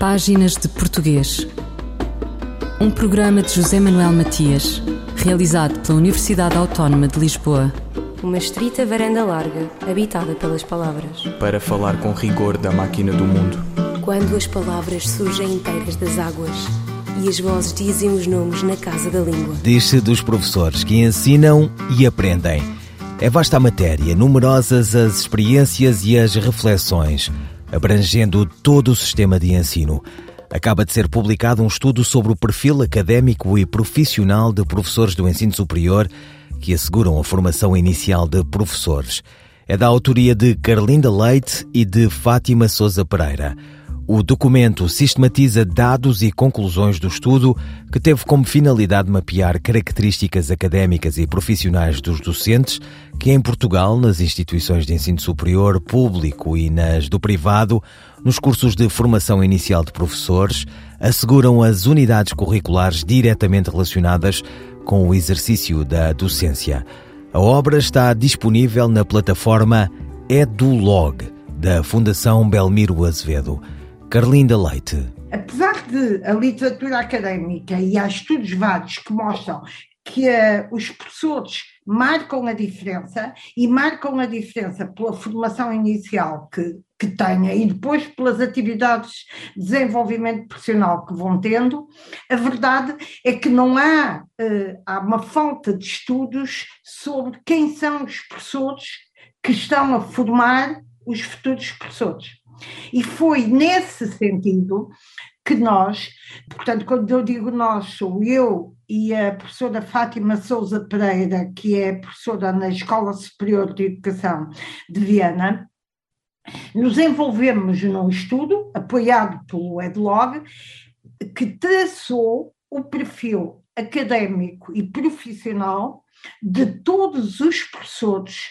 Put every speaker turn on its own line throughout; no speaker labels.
Páginas de Português. Um programa de José Manuel Matias, realizado pela Universidade Autónoma de Lisboa.
Uma estrita varanda larga, habitada pelas palavras.
Para falar com rigor da máquina do mundo.
Quando as palavras surgem inteiras das águas e as vozes dizem os nomes na casa da língua.
Diz-se dos professores que ensinam e aprendem. É vasta a matéria, numerosas as experiências e as reflexões, abrangendo todo o sistema de ensino. Acaba de ser publicado um estudo sobre o perfil académico e profissional de professores do ensino superior que asseguram a formação inicial de professores. É da autoria de Carlinda Leite e de Fátima Souza Pereira. O documento sistematiza dados e conclusões do estudo que teve como finalidade mapear características académicas e profissionais dos docentes que em Portugal, nas instituições de ensino superior público e nas do privado, nos cursos de formação inicial de professores, asseguram as unidades curriculares diretamente relacionadas com o exercício da docência. A obra está disponível na plataforma EduLog da Fundação Belmiro Azevedo. Carlinda Leite.
Apesar de a literatura académica e há estudos vários que mostram que uh, os professores marcam a diferença e marcam a diferença pela formação inicial que, que tenha e depois pelas atividades de desenvolvimento profissional que vão tendo, a verdade é que não há, uh, há uma falta de estudos sobre quem são os professores que estão a formar os futuros professores. E foi nesse sentido que nós, portanto, quando eu digo nós, sou eu e a professora Fátima Souza Pereira, que é professora na Escola Superior de Educação de Viana, nos envolvemos num estudo apoiado pelo EdLog, que traçou o perfil académico e profissional de todos os professores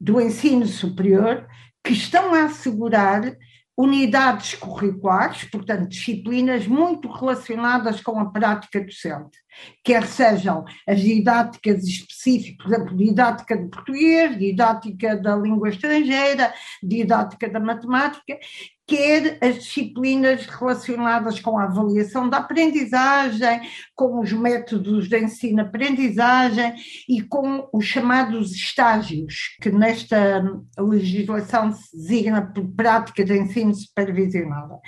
do ensino superior que estão a assegurar unidades curriculares, portanto, disciplinas muito relacionadas com a prática docente, quer sejam as didáticas específicas, por exemplo, didática de português, didática da língua estrangeira, didática da matemática, quer as disciplinas relacionadas com a avaliação da aprendizagem, com os métodos de ensino-aprendizagem e com os chamados estágios, que nesta legislação se designa por prática de ensino supervisionada.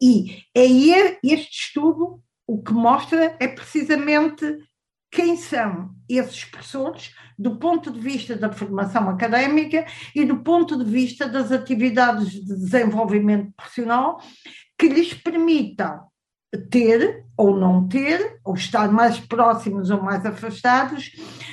E é este estudo o que mostra é precisamente quem são esses professores do ponto de vista da formação académica e do ponto de vista das atividades de desenvolvimento profissional que lhes permitam ter ou não ter, ou estar mais próximos ou mais afastados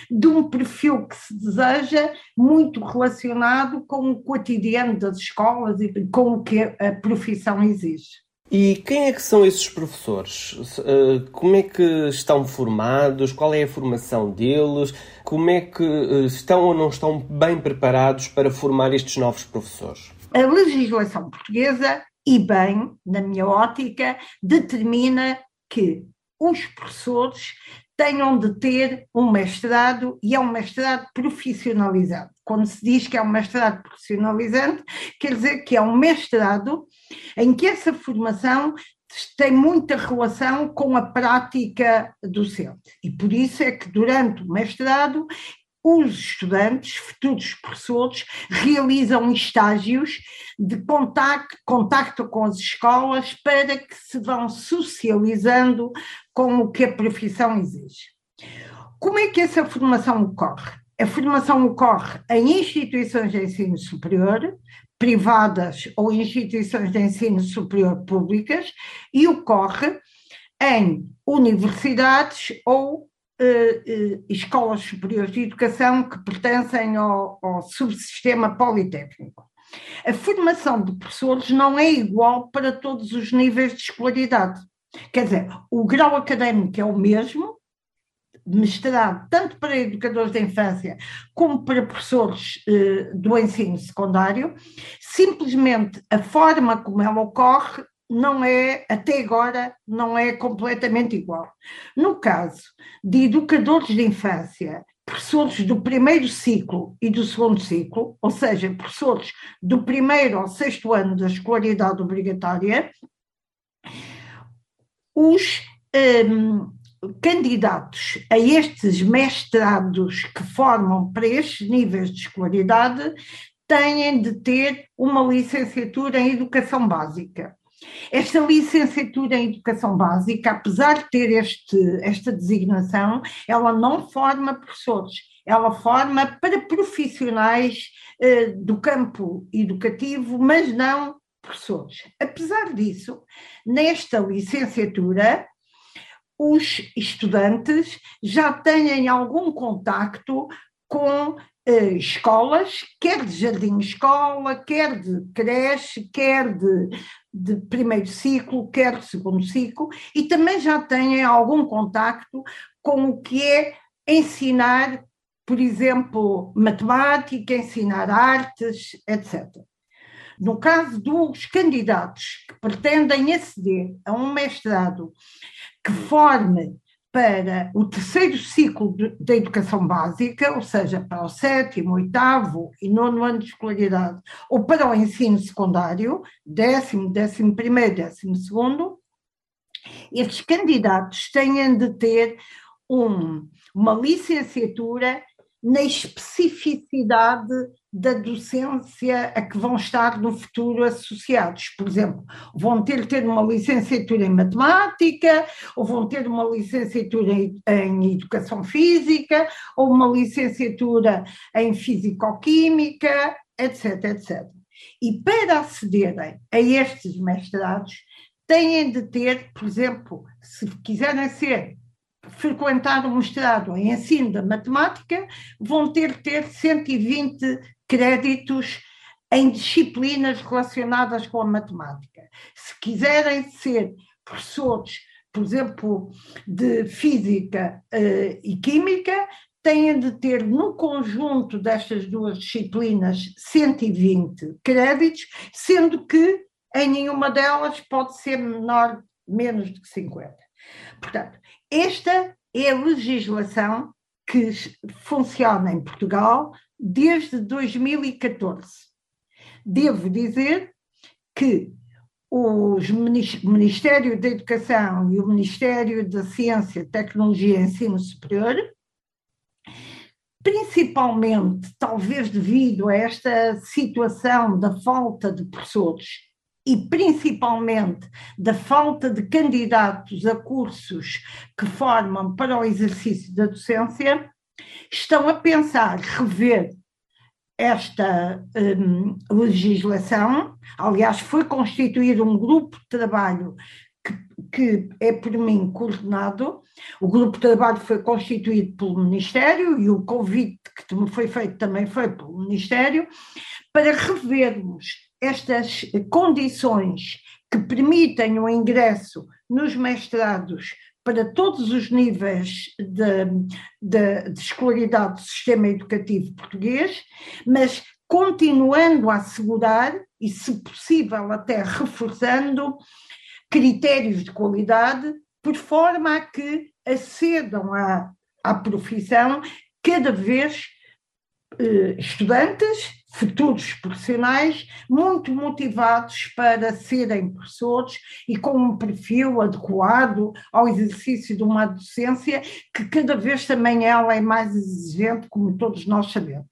de um perfil que se deseja muito relacionado com o cotidiano das escolas e com o que a profissão exige.
E quem é que são esses professores? Eh, como é que estão formados? Qual é a formação deles? Como é que eh, estão ou não estão bem preparados para formar estes novos professores?
A legislação portuguesa, e bem, na minha ótica, determina que os professores tenham de ter um mestrado e é um mestrado profissionalizado. Quando se diz que é um mestrado profissionalizante, quer dizer que é um mestrado em que essa formação tem muita relação com a prática docente. E por isso é que durante o mestrado os estudantes, futuros professores, realizam estágios de contacto, contacto com as escolas para que se vão socializando com o que a profissão exige. Como é que essa formação ocorre? A formação ocorre em instituições de ensino superior, privadas ou instituições de ensino superior públicas, e ocorre em universidades ou uh, escolas superiores de educação que pertencem ao, ao subsistema politécnico. A formação de professores não é igual para todos os níveis de escolaridade. Quer dizer, o grau académico é o mesmo, mestrado tanto para educadores de infância como para professores eh, do ensino secundário, simplesmente a forma como ela ocorre não é, até agora, não é completamente igual. No caso de educadores de infância, professores do primeiro ciclo e do segundo ciclo, ou seja, professores do primeiro ao sexto ano da escolaridade obrigatória, os um, candidatos a estes mestrados que formam para estes níveis de escolaridade têm de ter uma licenciatura em educação básica. Esta licenciatura em educação básica, apesar de ter este, esta designação, ela não forma professores, ela forma para profissionais eh, do campo educativo, mas não professores. Apesar disso, nesta licenciatura, os estudantes já têm algum contacto com eh, escolas, quer de jardim-escola, quer de creche, quer de, de primeiro ciclo, quer de segundo ciclo, e também já têm algum contacto com o que é ensinar, por exemplo, matemática, ensinar artes, etc. No caso dos candidatos que pretendem aceder a um mestrado que forme para o terceiro ciclo da educação básica, ou seja, para o sétimo, oitavo e nono ano de escolaridade, ou para o ensino secundário, décimo, décimo primeiro, décimo segundo, estes candidatos têm de ter um, uma licenciatura na especificidade da docência a que vão estar no futuro associados. Por exemplo, vão ter de ter uma licenciatura em matemática, ou vão ter uma licenciatura em, educação física, ou uma licenciatura em físico-química, etc, etc. E para acederem a estes mestrados, têm de ter, por exemplo, se quiserem ser frequentar um mestrado em ensino da matemática, vão ter que ter 120 créditos em disciplinas relacionadas com a matemática. Se quiserem ser professores, por exemplo, de física uh, e química, têm de ter no conjunto destas duas disciplinas 120 créditos, sendo que em nenhuma delas pode ser menor, menos de 50. Portanto, esta é a legislação que funciona em Portugal desde 2014. Devo dizer que o Ministério da Educação e o Ministério da Ciência, Tecnologia e Ensino Superior, principalmente, talvez devido a esta situação da falta de professores e principalmente da falta de candidatos a cursos que formam para o exercício da docência, estão a pensar rever esta um, legislação. Aliás, foi constituído um grupo de trabalho que, que, é por mim coordenado. O grupo de trabalho foi constituído pelo Ministério e o convite que me foi feito também foi pelo Ministério para revermos estas condições que permitem o ingresso nos mestrados para todos os níveis de, de, de escolaridade do sistema educativo português, mas continuando a assegurar, e se possível até reforçando, critérios de qualidade, por forma a que acedam à, à profissão cada vez eh, estudantes futuros profissionais muito motivados para serem professores e com um perfil adequado ao exercício de uma docência que cada vez também ela é mais exigente, como todos nós sabemos.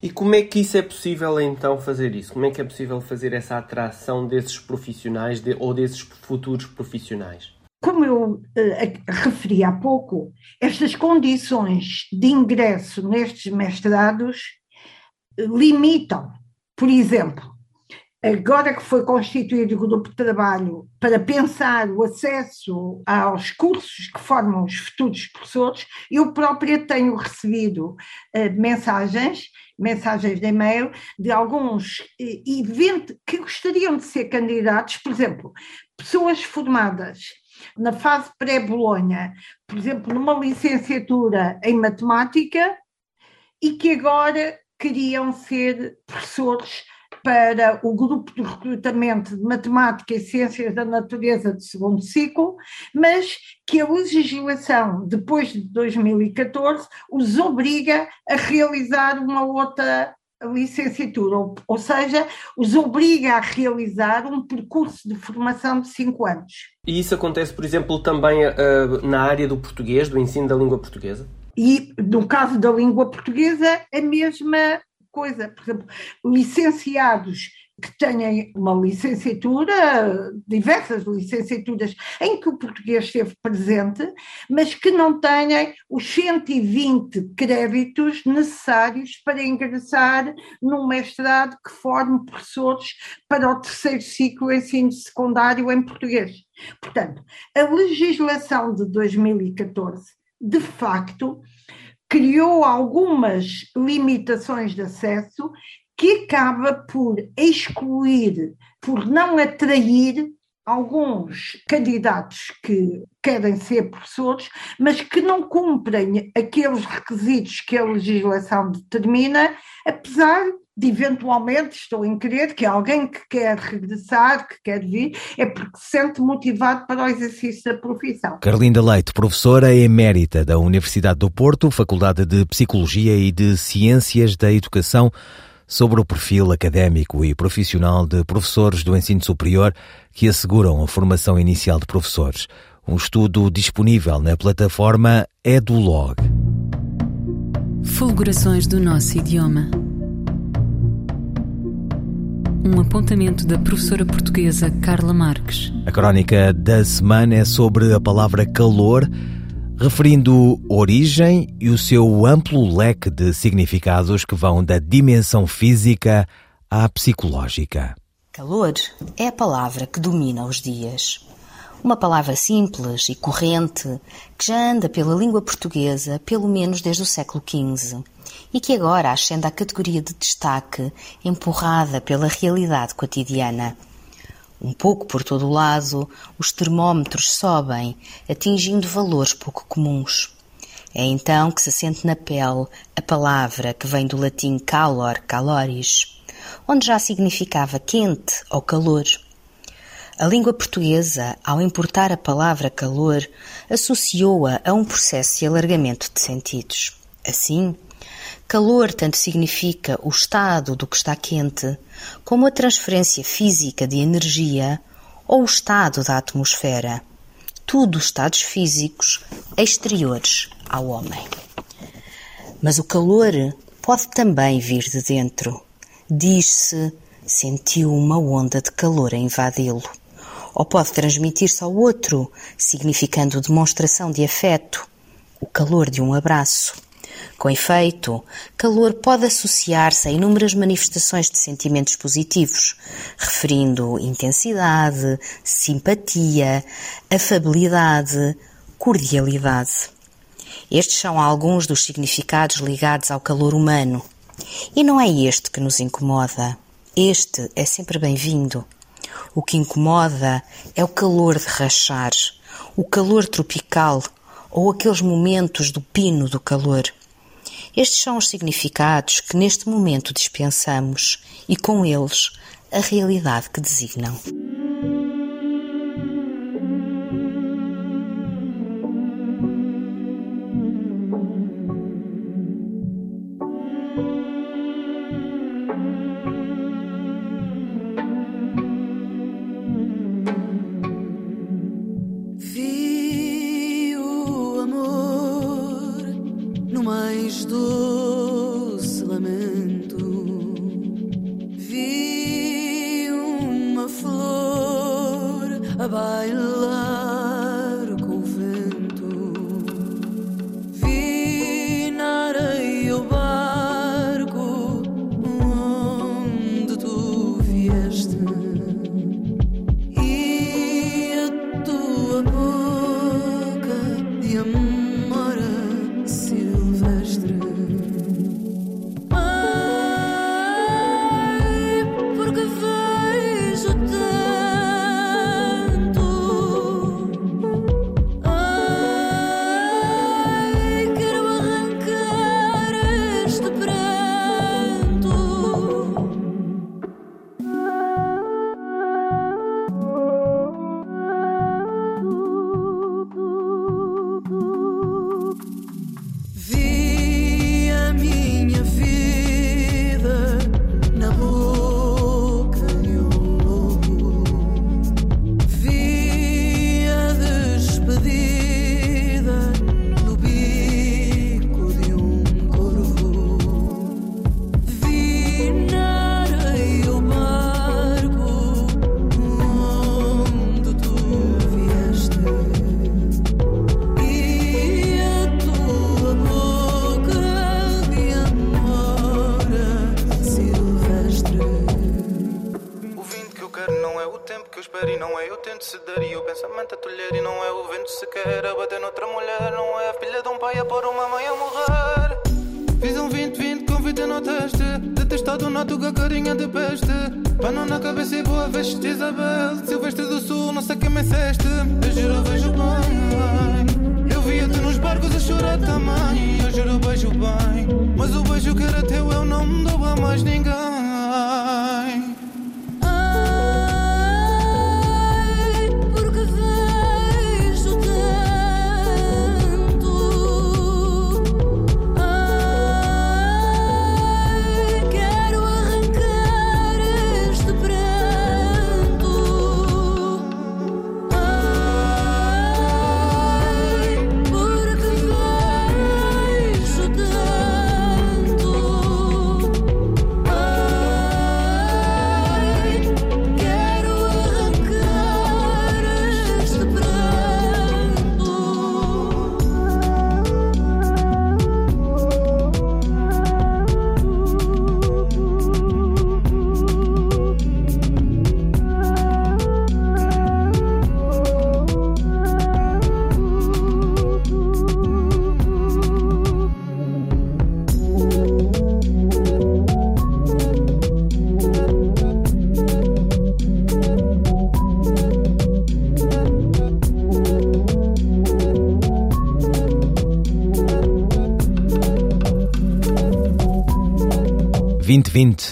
E como é que isso é possível então fazer isso? Como é que é possível fazer essa atração desses profissionais de, ou desses futuros profissionais?
Como eu uh, referi há pouco, estas condições de ingresso nestes mestrados limitam. Por exemplo, agora que foi constituído o grupo de trabalho para pensar o acesso aos cursos que formam os futuros professores, eu própria tenho recebido uh, mensagens, mensagens de e-mail, de alguns uh, que gostariam de ser candidatos, por exemplo, pessoas formadas na fase pré-Bolonha, por exemplo, numa licenciatura em matemática, e que agora queriam ser professores para o grupo de recrutamento de Matemática e Ciências da Natureza de segundo ciclo, mas que a legislação, depois de 2014, os obriga a realizar uma outra licenciatura, ou, ou seja, os obriga a realizar um percurso de formação de cinco anos.
E isso acontece, por exemplo, também uh, na área do português, do ensino da língua portuguesa?
E no caso da língua portuguesa, a mesma coisa. Por exemplo, licenciados que tenham uma licenciatura, diversas licenciaturas em que o português esteve presente, mas que não tenham os 120 créditos necessários para ingressar num mestrado que forme professores para o terceiro ciclo ensino secundário em português. Portanto, a legislação de 2014, de facto, criou algumas limitações de acesso que acaba por excluir, por não atrair alguns candidatos que querem ser professores, mas que não cumprem aqueles requisitos que a legislação determina, apesar de eventualmente, estou em crer, que alguém que quer regressar, que quer vir, é porque se sente motivado para o exercício da profissão.
Carlinda Leite, professora emérita da Universidade do Porto, Faculdade de Psicologia e de Ciências da Educação, sobre o perfil académico e profissional de professores do ensino superior que asseguram a formação inicial de professores. Um estudo disponível na plataforma EduLog.
Fulgurações do nosso idioma. Um apontamento da professora portuguesa Carla Marques.
A crónica da semana é sobre a palavra calor referindo origem e o seu amplo leque de significados que vão da dimensão física à psicológica.
Calor é a palavra que domina os dias. Uma palavra simples e corrente que já anda pela língua portuguesa pelo menos desde o século XV e que agora ascende à categoria de destaque empurrada pela realidade cotidiana. Um pouco por todo o lado, os termómetros sobem, atingindo valores pouco comuns. É então que se sente na pele a palavra que vem do latim calor, caloris, onde já significava quente ou calor. A língua portuguesa, ao importar a palavra calor, associou-a a um processo de alargamento de sentidos. Assim, Calor tanto significa o estado do que está quente, como a transferência física de energia ou o estado da atmosfera. Tudo estados físicos exteriores ao homem. Mas o calor pode também vir de dentro. Diz-se sentiu uma onda de calor a invadi-lo. Ou pode transmitir-se ao outro, significando demonstração de afeto, o calor de um abraço. Com efeito, calor pode associar-se a inúmeras manifestações de sentimentos positivos, referindo intensidade, simpatia, afabilidade, cordialidade. Estes são alguns dos significados ligados ao calor humano. E não é este que nos incomoda. Este é sempre bem-vindo. O que incomoda é o calor de rachar, o calor tropical ou aqueles momentos do pino do calor. Estes são os significados que neste momento dispensamos e com eles a realidade que designam.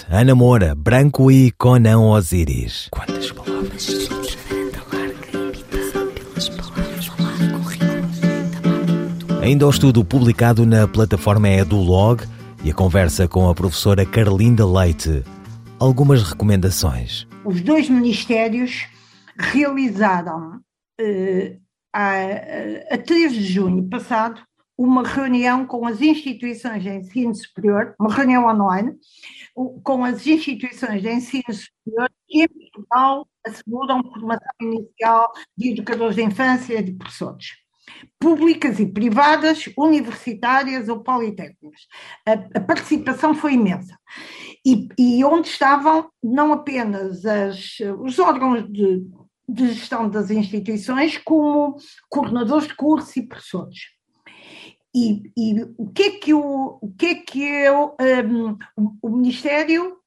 Ana Moura, Branco e Conan Osiris.
Quantas palavras?
Ainda o estudo publicado na plataforma EduLog e a conversa com a professora Carlinda Leite. Algumas recomendações.
Os dois ministérios realizaram eh, a, a 3 de junho passado uma reunião com as instituições de ensino superior, uma reunião online, com as instituições de ensino superior que em Portugal asseguram formação inicial de educadores de infância e de professores. Públicas e privadas, universitárias ou politécnicas. A, a participação foi imensa. E, e, onde estavam não apenas as, os órgãos de, de gestão das instituições, como coordenadores de curso e professores. E, e, o que é que o, o que é que eu, um, o Ministério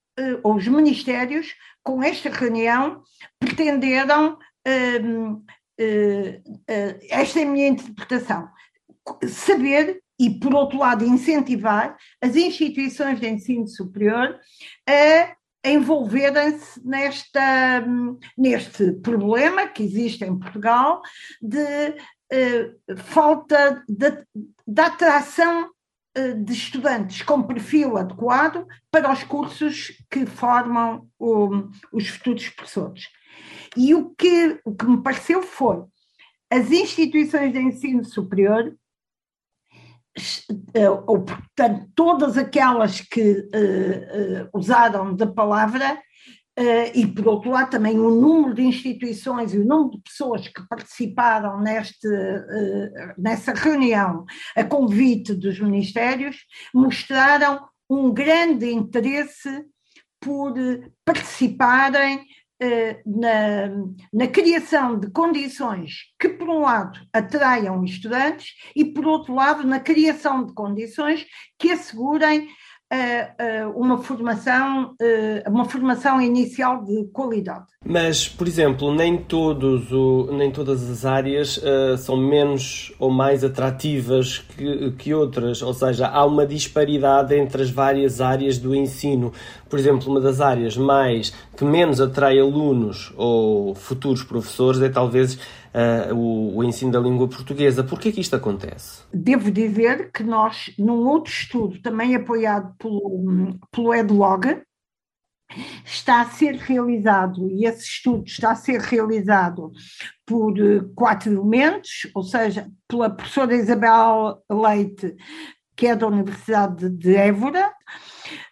ou os ministérios com esta reunião pretenderam um, uh, uh, esta é a minha interpretação saber e por outro lado incentivar as instituições de ensino superior a envolverem-se hum, neste problema que existe em Portugal de falta de, da atração eh, de estudantes com perfil adequado para os cursos que formam o, os futuros professores. E o que, o que me pareceu foi as instituições de ensino superior, eh, ou portanto todas aquelas que uh, uh, usaram da palavra, e, por outro lado, também o número de instituições e o número de pessoas que participaram neste, uh, nessa reunião a convite dos ministérios mostraram um grande interesse por participarem uh, na, na criação de condições que, por um lado, atraiam estudantes e, por outro lado, na criação de condições que assegurem uma formação, uma formação inicial de qualidade.
Mas, por exemplo, nem, todos o, nem todas as áreas uh, são menos ou mais atrativas que, que outras, ou seja, há uma disparidade entre as várias áreas do ensino. Por exemplo, uma das áreas mais que menos atrai alunos ou futuros professores é talvez uh, o, o, ensino da língua portuguesa. Por que é que isto acontece?
Devo dizer que nós, num outro estudo, também apoiado pelo, pelo EdLog, está a ser realizado, e esse estudo está a ser realizado por eh, quatro elementos, ou seja, pela professora Isabel Leite, que é da Universidade de Évora,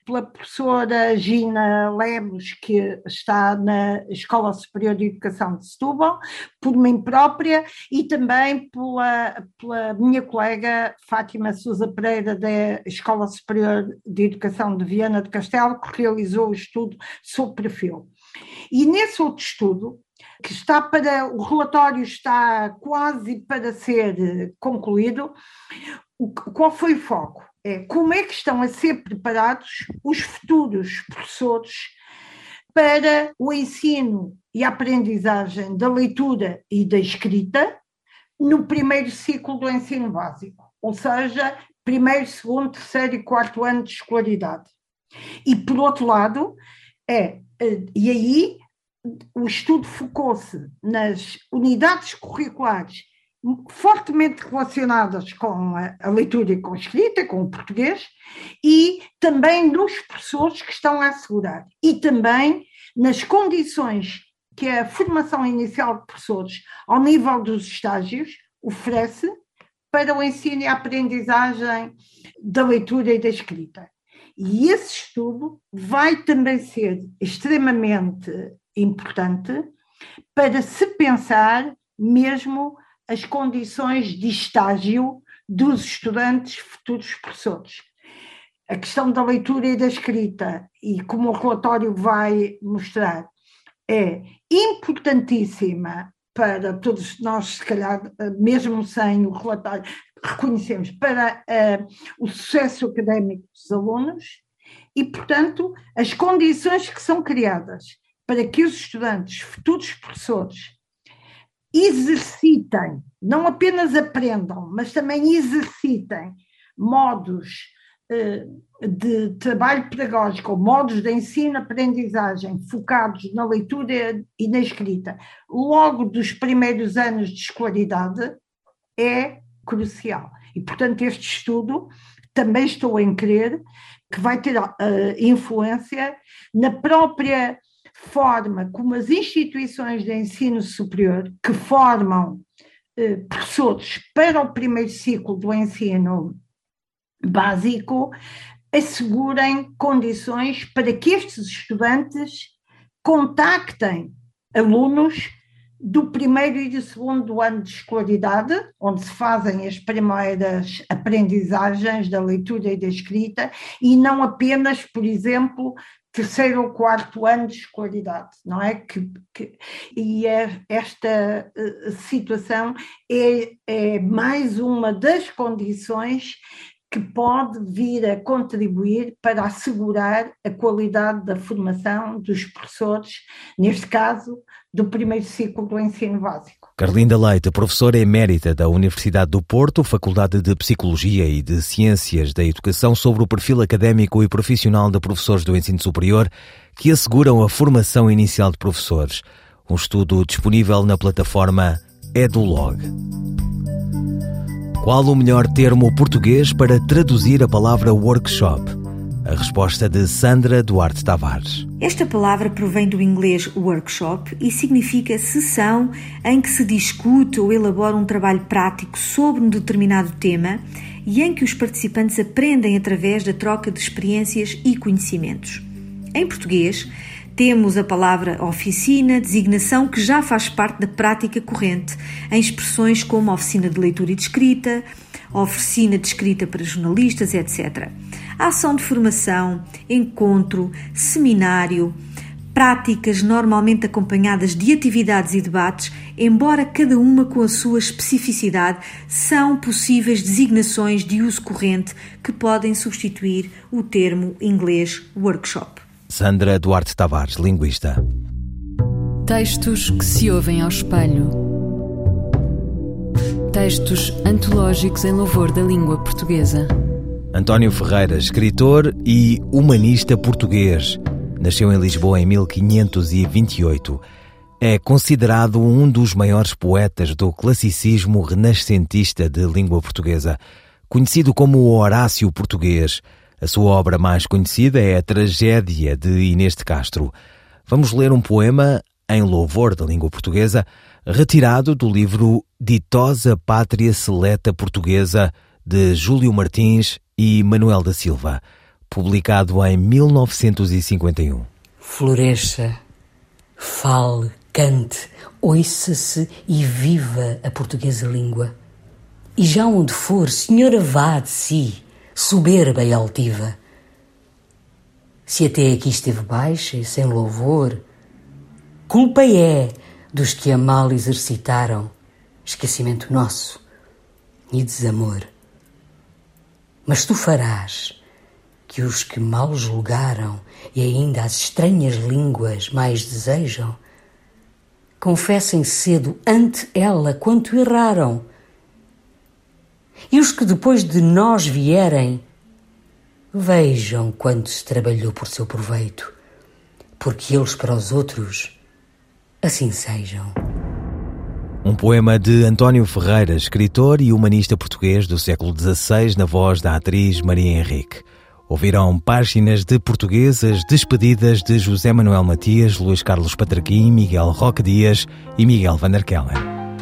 pela professora Gina Lemos, que está na Escola Superior de Educação de Setúbal, por mim própria e também pela, pela minha colega Fátima Sousa Pereira, da Escola Superior de Educação de Viana de Castelo, que realizou o estudo sobre perfil. E nesse outro estudo, que está para, o relatório está quase para ser concluído. qual foi o foco? É como é que estão a ser preparados os futuros professores para o ensino e a aprendizagem da leitura e da escrita no primeiro ciclo do ensino básico, ou seja, primeiro, segundo, terceiro e quarto ano de escolaridade. E, por outro lado, é, eh, e aí o estudo focou-se nas unidades curriculares fortemente relacionadas com a, a, leitura e com a escrita, com o português, e também nos professores que estão a assegurar, e também nas condições que a formação inicial de professores, ao nível dos estágios, oferece para o ensino e a aprendizagem da leitura e da escrita. E esse estudo vai também ser extremamente importante para se pensar mesmo as condições de estágio dos estudantes futuros professores. A questão da leitura e da escrita, e como o relatório vai mostrar, é importantíssima para todos nós, se calhar, mesmo sem o relatório, reconhecemos para uh, o sucesso académico dos alunos e, portanto, as condições que são criadas para que os estudantes, futuros professores, exercitem, não apenas aprendam, mas também exercitem modos eh, de trabalho pedagógico, modos de ensino-aprendizagem focados na leitura e na escrita, logo dos primeiros anos de escolaridade, é crucial. E, portanto, este estudo também estou em crer que vai ter uh, influência na própria forma como as instituições de ensino superior que formam eh, professores para o primeiro ciclo do ensino básico assegurem condições para que estes estudantes contactem alunos do primeiro e do segundo ano de escolaridade, onde se fazem as primeiras aprendizagens da leitura e da escrita, e não apenas, por exemplo, terceiro ou quarto ano de escolaridade, não é? Que, que e é, esta uh, situação é, é mais uma das condições que pode vir a contribuir para assegurar a qualidade da formação dos professores, neste caso, do primeiro ciclo do ensino básico.
Carlinda Leite, professora emérita da Universidade do Porto, Faculdade de Psicologia e de Ciências da Educação, sobre o perfil académico e profissional de professores do ensino superior que asseguram a formação inicial de professores. Um estudo disponível na plataforma Edulog. Qual o melhor termo português para traduzir a palavra workshop? A resposta de Sandra Duarte Tavares.
Esta palavra provém do inglês workshop e significa sessão em que se discute ou elabora um trabalho prático sobre um determinado tema e em que os participantes aprendem através da troca de experiências e conhecimentos. Em português, temos a palavra oficina, designação que já faz parte da prática corrente, em expressões como oficina de leitura e de escrita, oficina de escrita para jornalistas, etc. A ação de formação, encontro, seminário, práticas normalmente acompanhadas de atividades e debates, embora cada uma com a sua especificidade, são possíveis designações de uso corrente que podem substituir o termo inglês workshop.
Sandra Duarte Tavares, linguista.
Textos que se ouvem ao espelho. Textos antológicos em louvor da língua portuguesa.
António Ferreira, escritor e humanista português. Nasceu em Lisboa em 1528. É considerado um dos maiores poetas do classicismo renascentista de língua portuguesa. Conhecido como Horácio Português, a sua obra mais conhecida é a Tragédia de Inês de Castro. Vamos ler um poema em louvor da língua portuguesa, retirado do livro Ditosa Pátria Seleta Portuguesa de Júlio Martins e Manuel da Silva, publicado em 1951.
Floresça, fale, cante, ouça-se e viva a portuguesa língua. E já onde for, senhora vá de si, soberba e altiva. Se até aqui esteve baixa e sem louvor, culpa é dos que a mal exercitaram, esquecimento nosso e desamor. Mas tu farás que os que mal julgaram e ainda as estranhas línguas mais desejam, confessem cedo ante ela quanto erraram. E os que depois de nós vierem, vejam quanto se trabalhou por seu proveito, porque eles para os outros assim sejam.
Um poema de António Ferreira, escritor e humanista português do século XVI, na voz da atriz Maria Henrique. Ouvirão páginas de portuguesas despedidas de José Manuel Matias, Luís Carlos Patraquim, Miguel Roque Dias e Miguel Van der Kellen.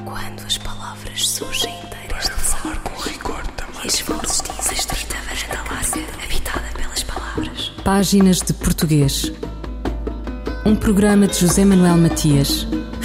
Quando as palavras surgem inteiras de falar com rigor também. E estrita varanda larga, habitada pelas palavras.
Páginas de Português. Um programa de José Manuel Matias,